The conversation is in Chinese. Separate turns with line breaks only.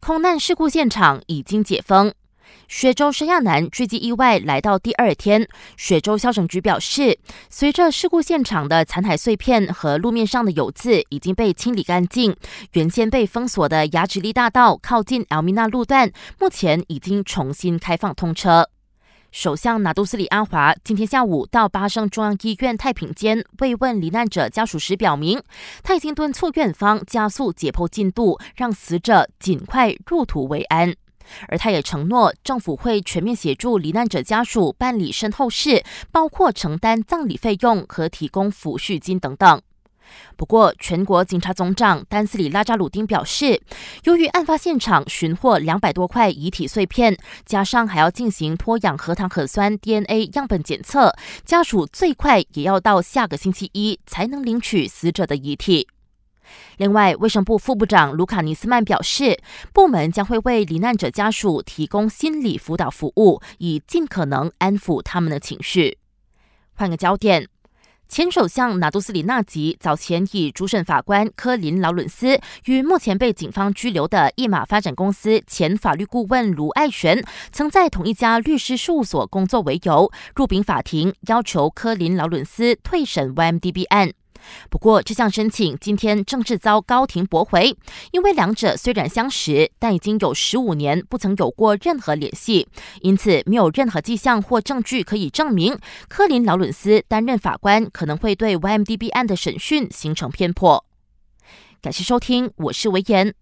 空难事故现场已经解封。雪州申亚南坠机意外来到第二天，雪州消省局表示，随着事故现场的残骸碎片和路面上的油渍已经被清理干净，原先被封锁的雅直利大道靠近尔米纳路段，目前已经重新开放通车。首相拿督斯里安华今天下午到巴生中央医院太平间慰问罹难者家属时，表明他已经敦促院方加速解剖进度，让死者尽快入土为安。而他也承诺，政府会全面协助罹难者家属办理身后事，包括承担葬礼费用和提供抚恤金等等。不过，全国警察总长丹斯里拉扎鲁丁表示，由于案发现场寻获两百多块遗体碎片，加上还要进行脱氧核糖核酸 DNA 样本检测，家属最快也要到下个星期一才能领取死者的遗体。另外，卫生部副部长卢卡尼斯曼表示，部门将会为罹难者家属提供心理辅导服务，以尽可能安抚他们的情绪。换个焦点，前首相纳杜斯里纳吉早前以主审法官科林劳伦斯与目前被警方拘留的一马发展公司前法律顾问卢爱璇曾在同一家律师事务所工作为由，入禀法庭要求科林劳伦斯退审 YMDB 案。不过，这项申请今天正式遭高庭驳回，因为两者虽然相识，但已经有十五年不曾有过任何联系，因此没有任何迹象或证据可以证明科林劳伦斯担任法官可能会对 YMDB 案的审讯形成偏颇。感谢收听，我是维言。